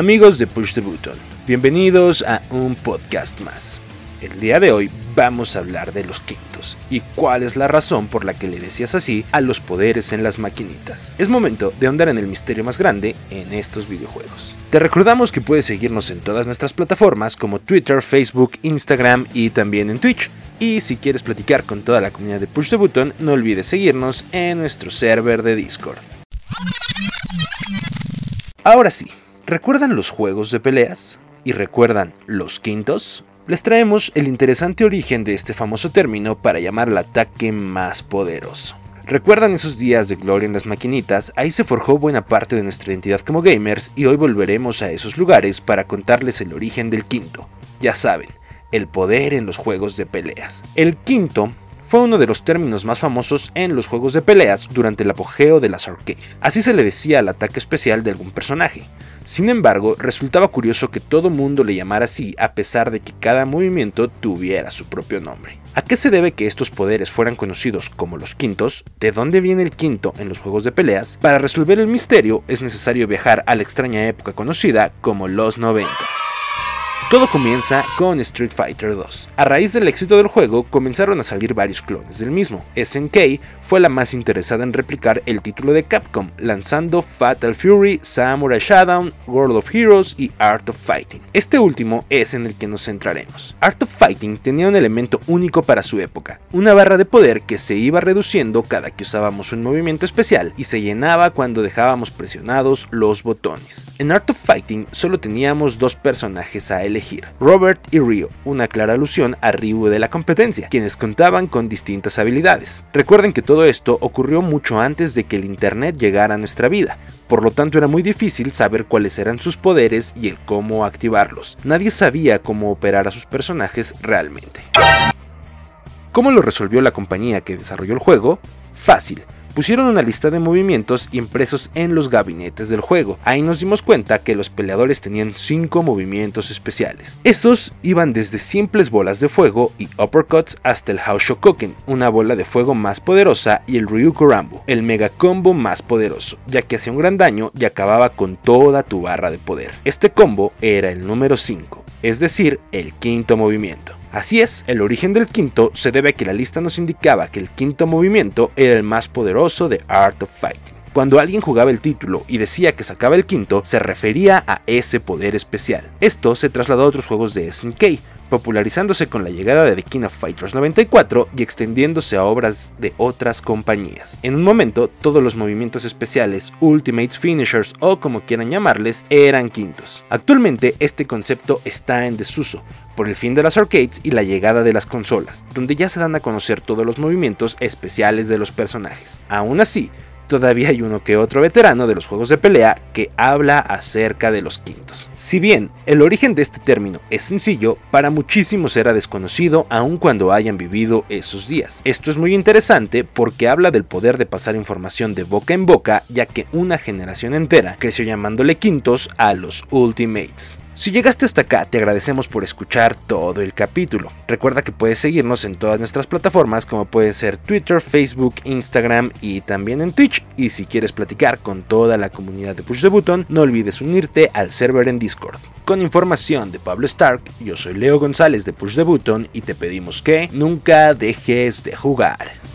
Amigos de Push the Button, bienvenidos a un podcast más. El día de hoy vamos a hablar de los quintos y cuál es la razón por la que le decías así a los poderes en las maquinitas. Es momento de ahondar en el misterio más grande en estos videojuegos. Te recordamos que puedes seguirnos en todas nuestras plataformas como Twitter, Facebook, Instagram y también en Twitch. Y si quieres platicar con toda la comunidad de Push the Button, no olvides seguirnos en nuestro server de Discord. Ahora sí, ¿recuerdan los juegos de peleas? ¿Y recuerdan los quintos? les traemos el interesante origen de este famoso término para llamar al ataque más poderoso. ¿Recuerdan esos días de gloria en las maquinitas? Ahí se forjó buena parte de nuestra identidad como gamers y hoy volveremos a esos lugares para contarles el origen del quinto. Ya saben, el poder en los juegos de peleas. El quinto fue uno de los términos más famosos en los juegos de peleas durante el apogeo de las arcade. Así se le decía al ataque especial de algún personaje. Sin embargo, resultaba curioso que todo mundo le llamara así a pesar de que cada movimiento tuviera su propio nombre. ¿A qué se debe que estos poderes fueran conocidos como los quintos? ¿De dónde viene el quinto en los juegos de peleas? Para resolver el misterio es necesario viajar a la extraña época conocida como los 90. Todo comienza con Street Fighter 2. A raíz del éxito del juego comenzaron a salir varios clones del mismo. SNK fue la más interesada en replicar el título de Capcom, lanzando Fatal Fury, Samurai Shodown, World of Heroes y Art of Fighting. Este último es en el que nos centraremos. Art of Fighting tenía un elemento único para su época, una barra de poder que se iba reduciendo cada que usábamos un movimiento especial y se llenaba cuando dejábamos presionados los botones. En Art of Fighting solo teníamos dos personajes a elegir Robert y Ryo, una clara alusión a Ryu de la competencia, quienes contaban con distintas habilidades. Recuerden que todo esto ocurrió mucho antes de que el Internet llegara a nuestra vida, por lo tanto era muy difícil saber cuáles eran sus poderes y el cómo activarlos. Nadie sabía cómo operar a sus personajes realmente. ¿Cómo lo resolvió la compañía que desarrolló el juego? Fácil pusieron una lista de movimientos impresos en los gabinetes del juego. Ahí nos dimos cuenta que los peleadores tenían 5 movimientos especiales. Estos iban desde simples bolas de fuego y uppercuts hasta el Shokoken, una bola de fuego más poderosa, y el Ryuko Rambo, el mega combo más poderoso, ya que hacía un gran daño y acababa con toda tu barra de poder. Este combo era el número 5, es decir, el quinto movimiento. Así es, el origen del quinto se debe a que la lista nos indicaba que el quinto movimiento era el más poderoso de Art of Fighting. Cuando alguien jugaba el título y decía que sacaba el quinto, se refería a ese poder especial. Esto se trasladó a otros juegos de SNK, popularizándose con la llegada de The King of Fighters 94 y extendiéndose a obras de otras compañías. En un momento, todos los movimientos especiales, Ultimates, Finishers o como quieran llamarles, eran quintos. Actualmente este concepto está en desuso, por el fin de las arcades y la llegada de las consolas, donde ya se dan a conocer todos los movimientos especiales de los personajes. Aún así, todavía hay uno que otro veterano de los juegos de pelea que habla acerca de los quintos. Si bien el origen de este término es sencillo, para muchísimos era desconocido aun cuando hayan vivido esos días. Esto es muy interesante porque habla del poder de pasar información de boca en boca, ya que una generación entera creció llamándole quintos a los Ultimates. Si llegaste hasta acá, te agradecemos por escuchar todo el capítulo. Recuerda que puedes seguirnos en todas nuestras plataformas como puede ser Twitter, Facebook, Instagram y también en Twitch. Y si quieres platicar con toda la comunidad de Push the Button, no olvides unirte al server en Discord. Con información de Pablo Stark, yo soy Leo González de Push the Button y te pedimos que nunca dejes de jugar.